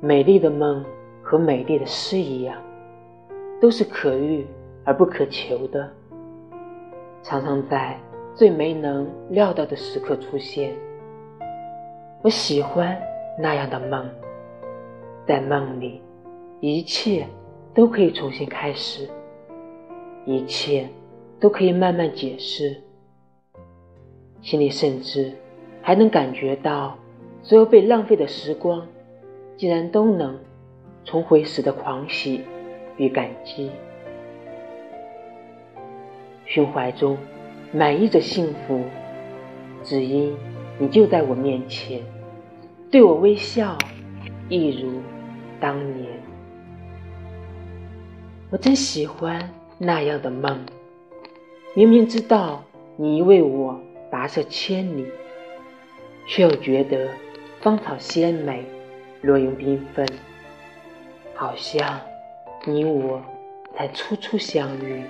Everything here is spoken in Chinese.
美丽的梦和美丽的诗一样，都是可遇而不可求的，常常在最没能料到的时刻出现。我喜欢那样的梦，在梦里，一切都可以重新开始，一切都可以慢慢解释，心里甚至还能感觉到所有被浪费的时光，既然都能重回时的狂喜与感激，胸怀中满溢着幸福，只因。你就在我面前，对我微笑，一如当年。我真喜欢那样的梦，明明知道你为我跋涉千里，却又觉得芳草鲜美，落英缤纷，好像你我才初初相遇。